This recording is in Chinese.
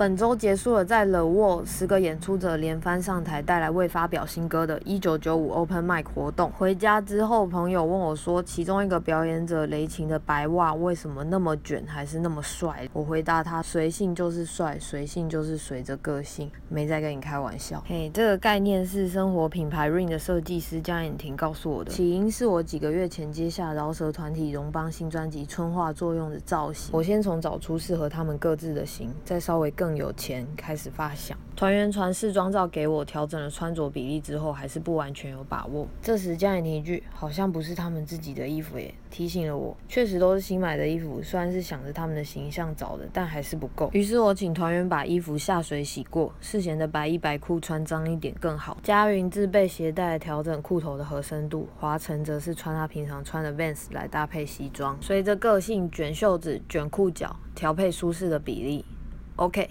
本周结束了在 The Wall 十个演出者连番上台带来未发表新歌的1995 Open Mic 活动。回家之后，朋友问我说，其中一个表演者雷霆的白袜为什么那么卷，还是那么帅？我回答他，随性就是帅，随性就是随着个性，没在跟你开玩笑。嘿，这个概念是生活品牌 Ring 的设计师江颖婷告诉我的，起因是我几个月前接下饶舌团体荣邦新专辑《春化作用》的造型，我先从找出适合他们各自的型，再稍微更有钱开始发想。团员传试装照给我，调整了穿着比例之后，还是不完全有把握。这时江颖婷一句：“好像不是他们自己的衣服耶。”提醒了我，确实都是新买的衣服，虽然是想着他们的形象找的，但还是不够。于是我请团员把衣服下水洗过，事前的白衣白裤穿脏一点更好。佳云自备鞋带调整裤头的合身度，华晨则是穿他平常穿的 Vans 来搭配西装，随着个性卷袖子、卷裤脚，调配舒适的比例。OK。